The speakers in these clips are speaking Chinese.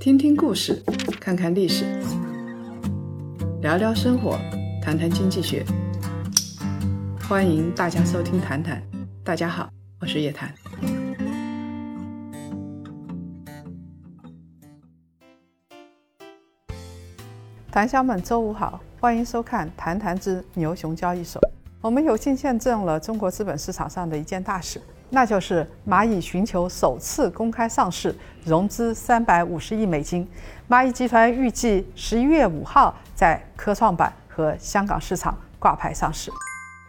听听故事，看看历史，聊聊生活，谈谈经济学。欢迎大家收听《谈谈》，大家好，我是叶檀。谈乡们，周五好，欢迎收看《谈谈之牛熊交易所》。我们有幸见证了中国资本市场上的一件大事。那就是蚂蚁寻求首次公开上市，融资三百五十亿美金。蚂蚁集团预计十一月五号在科创板和香港市场挂牌上市。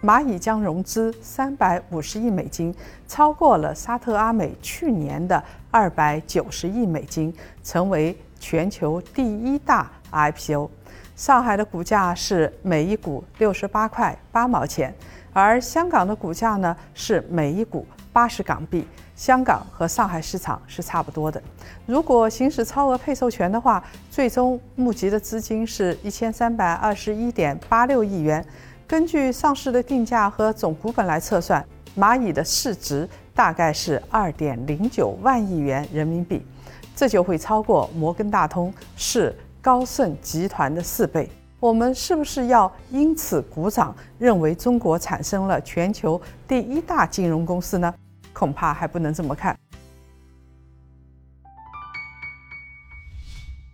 蚂蚁将融资三百五十亿美金，超过了沙特阿美去年的二百九十亿美金，成为全球第一大 IPO。上海的股价是每一股六十八块八毛钱，而香港的股价呢是每一股。八十港币，香港和上海市场是差不多的。如果行使超额配售权的话，最终募集的资金是一千三百二十一点八六亿元。根据上市的定价和总股本来测算，蚂蚁的市值大概是二点零九万亿元人民币，这就会超过摩根大通是高盛集团的四倍。我们是不是要因此鼓掌，认为中国产生了全球第一大金融公司呢？恐怕还不能这么看。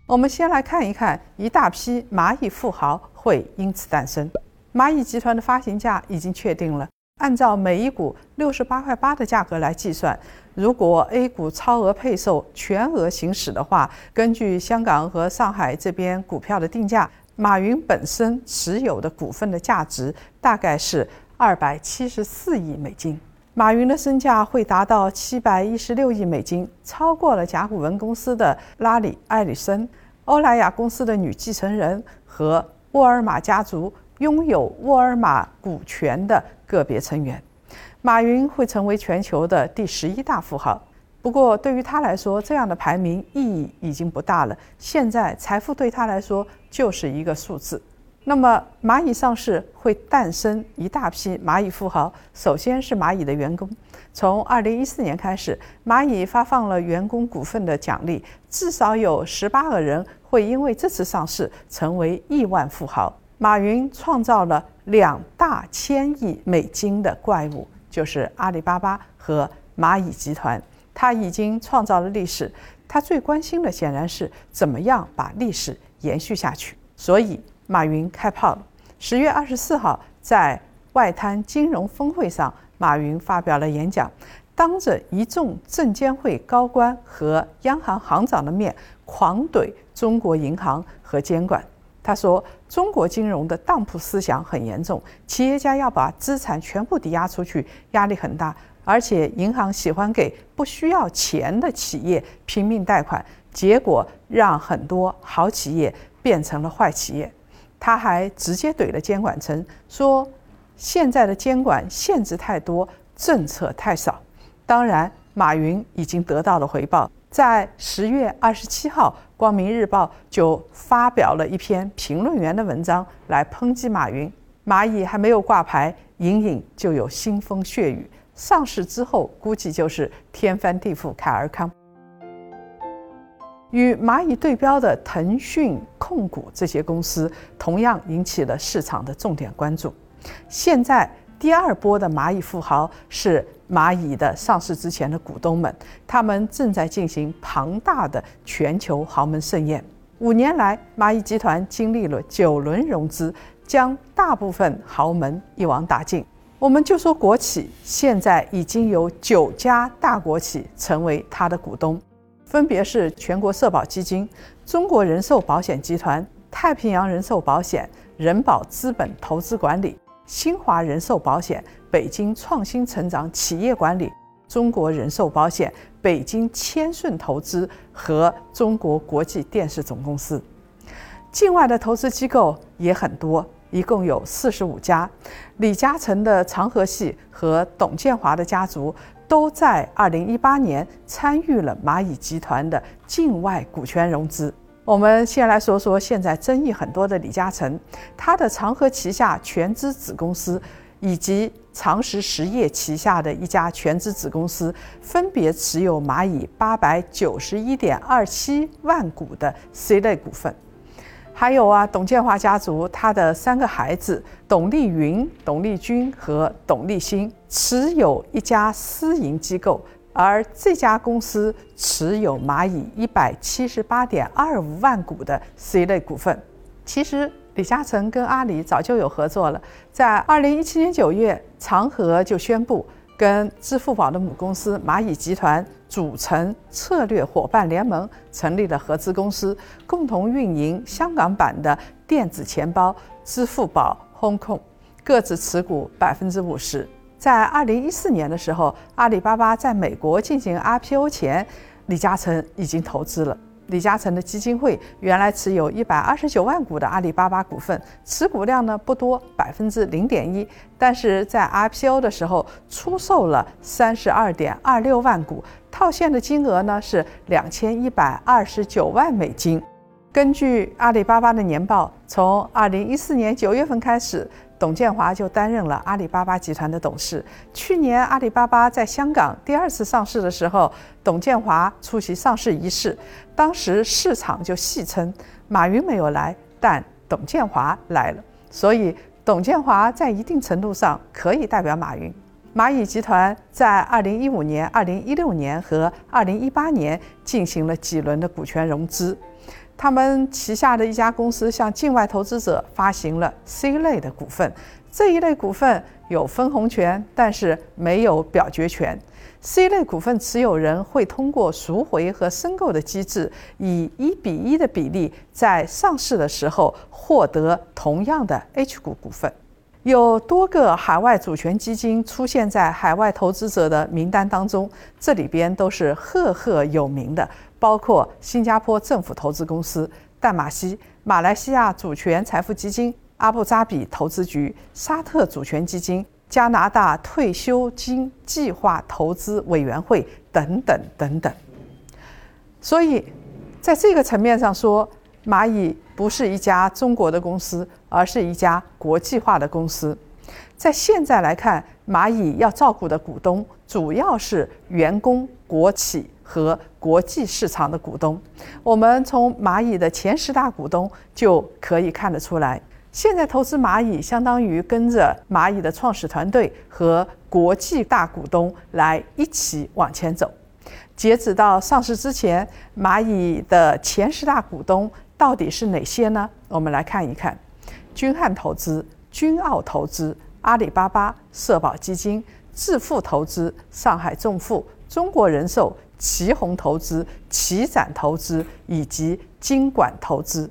我们先来看一看，一大批蚂蚁富豪会因此诞生。蚂蚁集团的发行价已经确定了，按照每一股六十八块八的价格来计算，如果 A 股超额配售全额行使的话，根据香港和上海这边股票的定价。马云本身持有的股份的价值大概是二百七十四亿美金，马云的身价会达到七百一十六亿美金，超过了甲骨文公司的拉里·埃里森、欧莱雅公司的女继承人和沃尔玛家族拥有沃尔玛股权的个别成员。马云会成为全球的第十一大富豪。不过，对于他来说，这样的排名意义已经不大了。现在，财富对他来说就是一个数字。那么，蚂蚁上市会诞生一大批蚂蚁富豪。首先是蚂蚁的员工。从2014年开始，蚂蚁发放了员工股份的奖励，至少有18个人会因为这次上市成为亿万富豪。马云创造了两大千亿美金的怪物，就是阿里巴巴和蚂蚁集团。他已经创造了历史，他最关心的显然是怎么样把历史延续下去。所以，马云开炮了。十月二十四号，在外滩金融峰会上，马云发表了演讲，当着一众证监会高官和央行行长的面，狂怼中国银行和监管。他说：“中国金融的当铺思想很严重，企业家要把资产全部抵押出去，压力很大。”而且银行喜欢给不需要钱的企业拼命贷款，结果让很多好企业变成了坏企业。他还直接怼了监管层，说现在的监管限制太多，政策太少。当然，马云已经得到了回报，在十月二十七号，《光明日报》就发表了一篇评论员的文章来抨击马云。蚂蚁还没有挂牌，隐隐就有腥风血雨。上市之后，估计就是天翻地覆。凯尔康与蚂蚁对标的腾讯控股这些公司，同样引起了市场的重点关注。现在第二波的蚂蚁富豪是蚂蚁的上市之前的股东们，他们正在进行庞大的全球豪门盛宴。五年来，蚂蚁集团经历了九轮融资，将大部分豪门一网打尽。我们就说国企，现在已经有九家大国企成为他的股东，分别是全国社保基金、中国人寿保险集团、太平洋人寿保险、人保资本投资管理、新华人寿保险、北京创新成长企业管理、中国人寿保险、北京千顺投资和中国国际电视总公司。境外的投资机构也很多。一共有四十五家，李嘉诚的长河系和董建华的家族都在二零一八年参与了蚂蚁集团的境外股权融资。我们先来说说现在争议很多的李嘉诚，他的长河旗下全资子公司以及长实实业旗下的一家全资子公司，分别持有蚂蚁八百九十一点二七万股的 C 类股份。还有啊，董建华家族他的三个孩子董立云、董立军和董立新持有一家私营机构，而这家公司持有蚂蚁一百七十八点二五万股的 C 类股份。其实李嘉诚跟阿里早就有合作了，在二零一七年九月，长河就宣布跟支付宝的母公司蚂蚁集团。组成策略伙伴联盟，成立了合资公司，共同运营香港版的电子钱包支付宝 Hong Kong，各自持股百分之五十。在二零一四年的时候，阿里巴巴在美国进行 IPO 前，李嘉诚已经投资了。李嘉诚的基金会原来持有一百二十九万股的阿里巴巴股份，持股量呢不多，百分之零点一，但是在 IPO 的时候出售了三十二点二六万股，套现的金额呢是两千一百二十九万美金。根据阿里巴巴的年报，从二零一四年九月份开始。董建华就担任了阿里巴巴集团的董事。去年阿里巴巴在香港第二次上市的时候，董建华出席上市仪式，当时市场就戏称马云没有来，但董建华来了。所以董建华在一定程度上可以代表马云。蚂蚁集团在二零一五年、二零一六年和二零一八年进行了几轮的股权融资。他们旗下的一家公司向境外投资者发行了 C 类的股份，这一类股份有分红权，但是没有表决权。C 类股份持有人会通过赎回和申购的机制，以一比一的比例在上市的时候获得同样的 H 股股份。有多个海外主权基金出现在海外投资者的名单当中，这里边都是赫赫有名的。包括新加坡政府投资公司、淡马锡、马来西亚主权财富基金、阿布扎比投资局、沙特主权基金、加拿大退休金计划投资委员会等等等等。所以，在这个层面上说，蚂蚁不是一家中国的公司，而是一家国际化的公司。在现在来看，蚂蚁要照顾的股东主要是员工、国企。和国际市场的股东，我们从蚂蚁的前十大股东就可以看得出来。现在投资蚂蚁，相当于跟着蚂蚁的创始团队和国际大股东来一起往前走。截止到上市之前，蚂蚁的前十大股东到底是哪些呢？我们来看一看：君汉投资、君澳投资、阿里巴巴、社保基金、致富投资、上海众富、中国人寿。旗宏投资、旗展投资以及金管投资，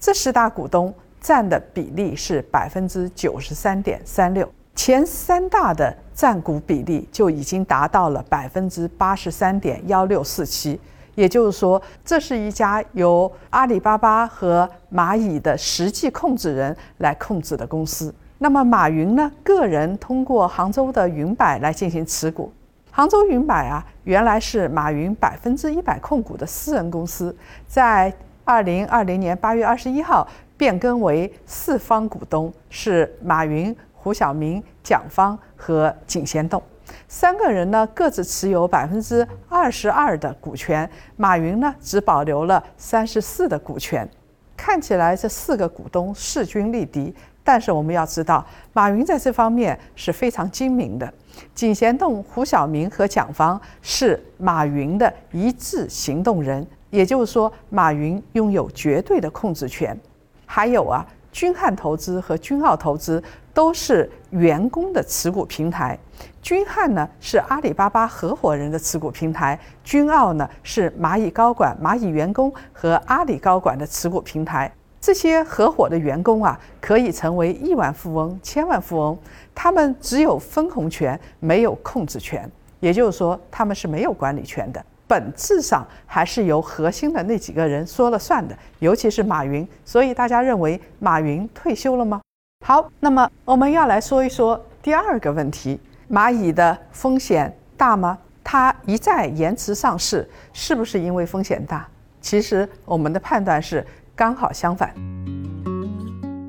这十大股东占的比例是百分之九十三点三六，前三大的占股比例就已经达到了百分之八十三点幺六四七。也就是说，这是一家由阿里巴巴和蚂蚁的实际控制人来控制的公司。那么，马云呢？个人通过杭州的云百来进行持股。杭州云百啊，原来是马云百分之一百控股的私人公司，在二零二零年八月二十一号变更为四方股东，是马云、胡晓明、蒋方和井贤栋三个人呢，各自持有百分之二十二的股权，马云呢只保留了三十四的股权。看起来这四个股东势均力敌，但是我们要知道，马云在这方面是非常精明的。井贤栋、胡晓明和蒋方是马云的一致行动人，也就是说，马云拥有绝对的控制权。还有啊，君汉投资和君澳投资都是员工的持股平台。君汉呢是阿里巴巴合伙人的持股平台，君澳呢是蚂蚁高管、蚂蚁员工和阿里高管的持股平台。这些合伙的员工啊，可以成为亿万富翁、千万富翁。他们只有分红权，没有控制权，也就是说，他们是没有管理权的。本质上还是由核心的那几个人说了算的，尤其是马云。所以大家认为马云退休了吗？好，那么我们要来说一说第二个问题：蚂蚁的风险大吗？它一再延迟上市，是不是因为风险大？其实我们的判断是刚好相反。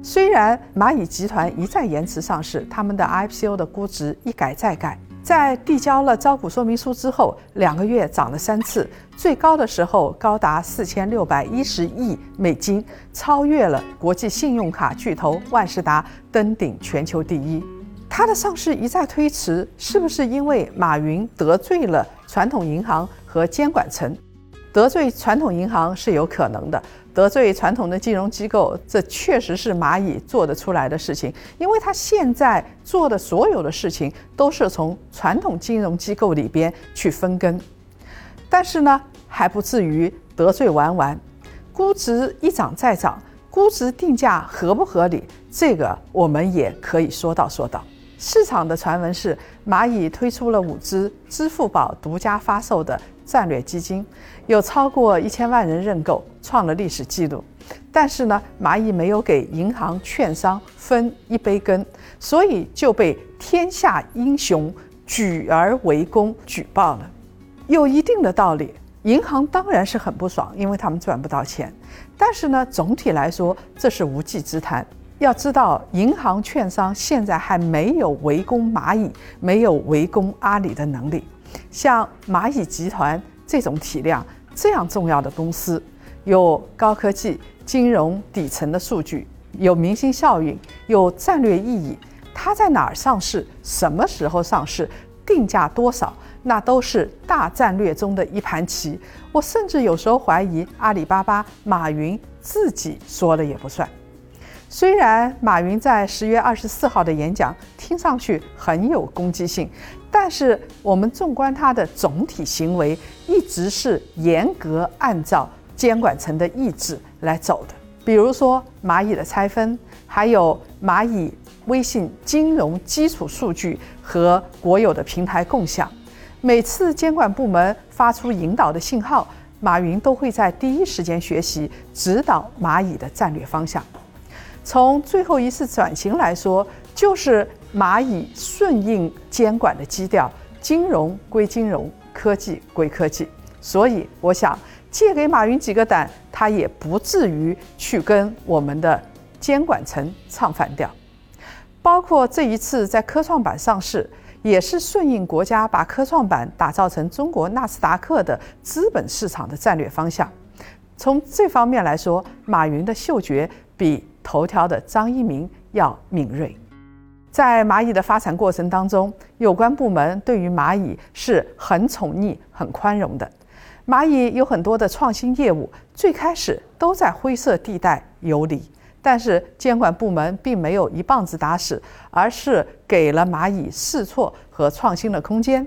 虽然蚂蚁集团一再延迟上市，他们的 IPO 的估值一改再改，在递交了招股说明书之后，两个月涨了三次，最高的时候高达四千六百一十亿美金，超越了国际信用卡巨头万事达，登顶全球第一。它的上市一再推迟，是不是因为马云得罪了传统银行和监管层？得罪传统银行是有可能的。得罪传统的金融机构，这确实是蚂蚁做得出来的事情，因为他现在做的所有的事情都是从传统金融机构里边去分羹，但是呢，还不至于得罪完完，估值一涨再涨，估值定价合不合理，这个我们也可以说道说道。市场的传闻是，蚂蚁推出了五只支付宝独家发售的战略基金，有超过一千万人认购，创了历史记录。但是呢，蚂蚁没有给银行、券商分一杯羹，所以就被天下英雄举而围攻举报了。有一定的道理，银行当然是很不爽，因为他们赚不到钱。但是呢，总体来说，这是无稽之谈。要知道，银行、券商现在还没有围攻蚂蚁、没有围攻阿里的能力。像蚂蚁集团这种体量、这样重要的公司，有高科技、金融底层的数据，有明星效应，有战略意义。它在哪儿上市？什么时候上市？定价多少？那都是大战略中的一盘棋。我甚至有时候怀疑，阿里巴巴马云自己说了也不算。虽然马云在十月二十四号的演讲听上去很有攻击性，但是我们纵观他的总体行为，一直是严格按照监管层的意志来走的。比如说蚂蚁的拆分，还有蚂蚁微信金融基础数据和国有的平台共享，每次监管部门发出引导的信号，马云都会在第一时间学习，指导蚂蚁的战略方向。从最后一次转型来说，就是蚂蚁顺应监管的基调，金融归金融，科技归科技。所以，我想借给马云几个胆，他也不至于去跟我们的监管层唱反调。包括这一次在科创板上市，也是顺应国家把科创板打造成中国纳斯达克的资本市场的战略方向。从这方面来说，马云的嗅觉比。头条的张一鸣要敏锐，在蚂蚁的发展过程当中，有关部门对于蚂蚁是很宠溺、很宽容的。蚂蚁有很多的创新业务，最开始都在灰色地带游离，但是监管部门并没有一棒子打死，而是给了蚂蚁试错和创新的空间。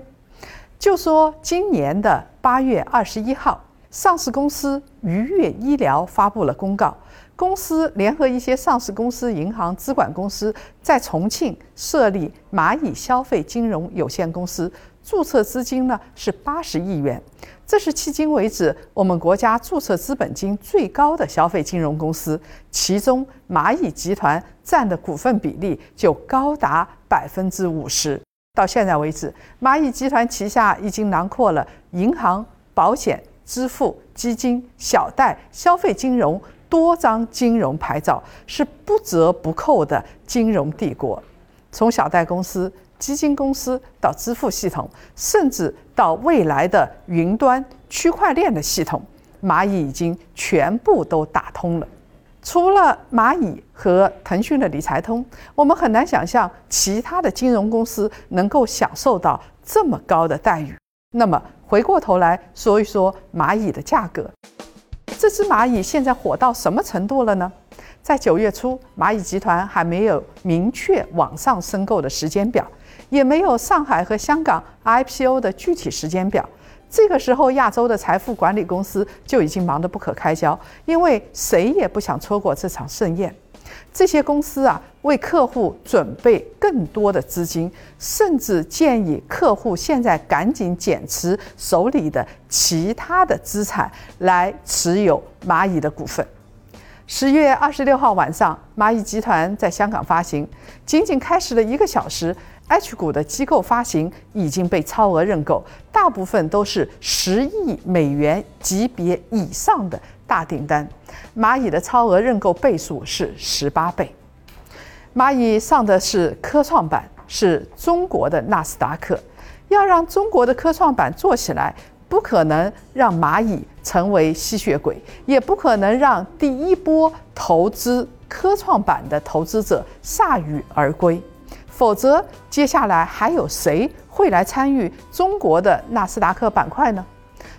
就说今年的八月二十一号，上市公司愉悦医疗发布了公告。公司联合一些上市公司、银行、资管公司，在重庆设立蚂蚁消费金融有限公司，注册资金呢是八十亿元。这是迄今为止我们国家注册资本金最高的消费金融公司，其中蚂蚁集团占的股份比例就高达百分之五十。到现在为止，蚂蚁集团旗下已经囊括了银行、保险、支付、基金、小贷、消费金融。多张金融牌照是不折不扣的金融帝国，从小贷公司、基金公司到支付系统，甚至到未来的云端区块链的系统，蚂蚁已经全部都打通了。除了蚂蚁和腾讯的理财通，我们很难想象其他的金融公司能够享受到这么高的待遇。那么，回过头来说一说蚂蚁的价格。这只蚂蚁现在火到什么程度了呢？在九月初，蚂蚁集团还没有明确网上申购的时间表，也没有上海和香港 IPO 的具体时间表。这个时候，亚洲的财富管理公司就已经忙得不可开交，因为谁也不想错过这场盛宴。这些公司啊，为客户准备更多的资金，甚至建议客户现在赶紧减持手里的其他的资产，来持有蚂蚁的股份。十月二十六号晚上，蚂蚁集团在香港发行，仅仅开始了一个小时，H 股的机构发行已经被超额认购，大部分都是十亿美元级别以上的。大订单，蚂蚁的超额认购倍数是十八倍。蚂蚁上的是科创板，是中国的纳斯达克。要让中国的科创板做起来，不可能让蚂蚁成为吸血鬼，也不可能让第一波投资科创板的投资者铩羽而归。否则，接下来还有谁会来参与中国的纳斯达克板块呢？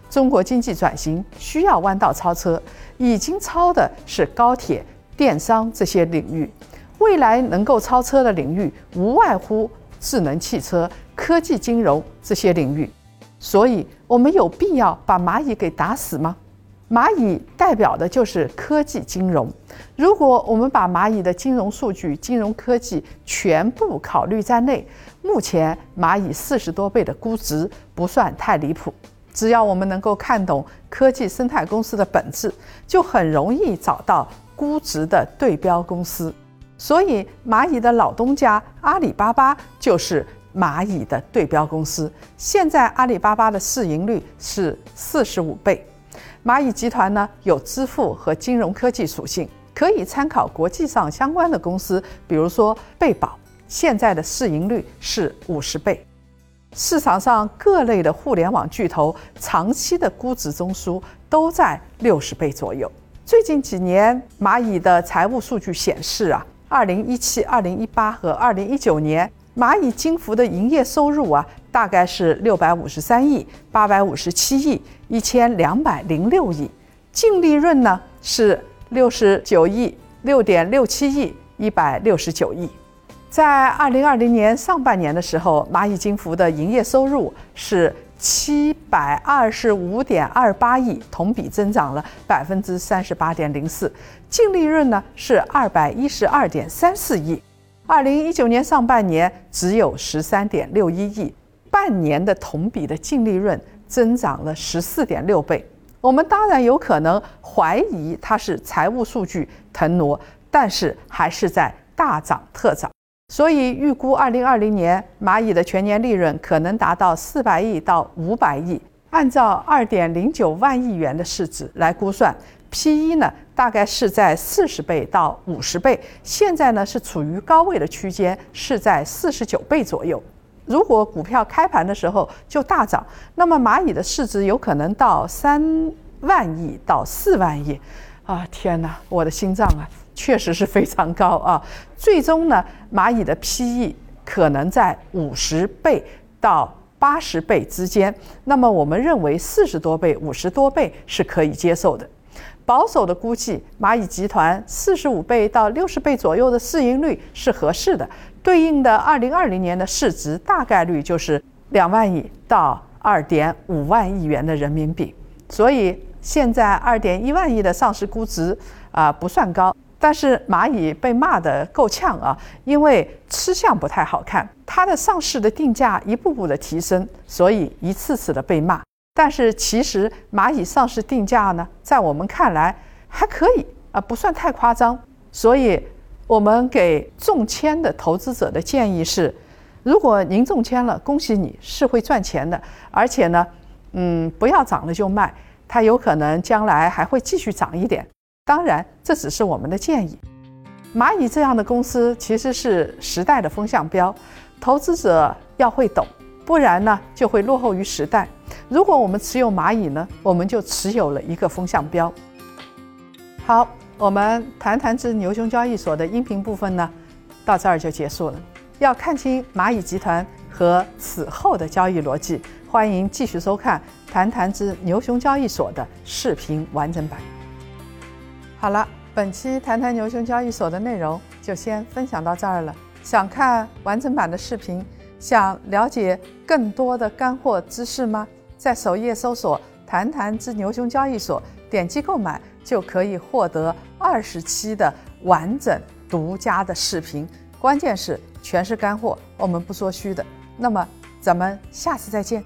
中国经济转型需要弯道超车，已经超的是高铁、电商这些领域，未来能够超车的领域无外乎智能汽车、科技金融这些领域。所以，我们有必要把蚂蚁给打死吗？蚂蚁代表的就是科技金融。如果我们把蚂蚁的金融数据、金融科技全部考虑在内，目前蚂蚁四十多倍的估值不算太离谱。只要我们能够看懂科技生态公司的本质，就很容易找到估值的对标公司。所以，蚂蚁的老东家阿里巴巴就是蚂蚁的对标公司。现在，阿里巴巴的市盈率是四十五倍。蚂蚁集团呢有支付和金融科技属性，可以参考国际上相关的公司，比如说贝宝，现在的市盈率是五十倍。市场上各类的互联网巨头长期的估值中枢都在六十倍左右。最近几年，蚂蚁的财务数据显示啊，二零一七、二零一八和二零一九年，蚂蚁金服的营业收入啊。大概是六百五十三亿、八百五十七亿、一千两百零六亿，净利润呢是六十九亿、六点六七亿、一百六十九亿。在二零二零年上半年的时候，蚂蚁金服的营业收入是七百二十五点二八亿，同比增长了百分之三十八点零四，净利润呢是二百一十二点三四亿。二零一九年上半年只有十三点六一亿。半年的同比的净利润增长了十四点六倍，我们当然有可能怀疑它是财务数据腾挪，但是还是在大涨特涨，所以预估二零二零年蚂蚁的全年利润可能达到四百亿到五百亿，按照二点零九万亿元的市值来估算，P/E 呢大概是在四十倍到五十倍，现在呢是处于高位的区间，是在四十九倍左右。如果股票开盘的时候就大涨，那么蚂蚁的市值有可能到三万亿到四万亿，啊天哪，我的心脏啊，确实是非常高啊！最终呢，蚂蚁的 PE 可能在五十倍到八十倍之间，那么我们认为四十多倍、五十多倍是可以接受的。保守的估计，蚂蚁集团四十五倍到六十倍左右的市盈率是合适的。对应的二零二零年的市值大概率就是两万亿到二点五万亿元的人民币，所以现在二点一万亿的上市估值啊不算高，但是蚂蚁被骂得够呛啊，因为吃相不太好看，它的上市的定价一步步的提升，所以一次次的被骂。但是其实蚂蚁上市定价呢，在我们看来还可以啊，不算太夸张，所以。我们给中签的投资者的建议是：如果您中签了，恭喜你是会赚钱的，而且呢，嗯，不要涨了就卖，它有可能将来还会继续涨一点。当然，这只是我们的建议。蚂蚁这样的公司其实是时代的风向标，投资者要会懂，不然呢就会落后于时代。如果我们持有蚂蚁呢，我们就持有了一个风向标。好。我们谈谈之牛熊交易所的音频部分呢，到这儿就结束了。要看清蚂蚁集团和此后的交易逻辑，欢迎继续收看谈谈之牛熊交易所的视频完整版。好了，本期谈谈牛熊交易所的内容就先分享到这儿了。想看完整版的视频，想了解更多的干货知识吗？在首页搜索“谈谈之牛熊交易所”，点击购买。就可以获得二十期的完整独家的视频，关键是全是干货，我们不说虚的。那么咱们下次再见。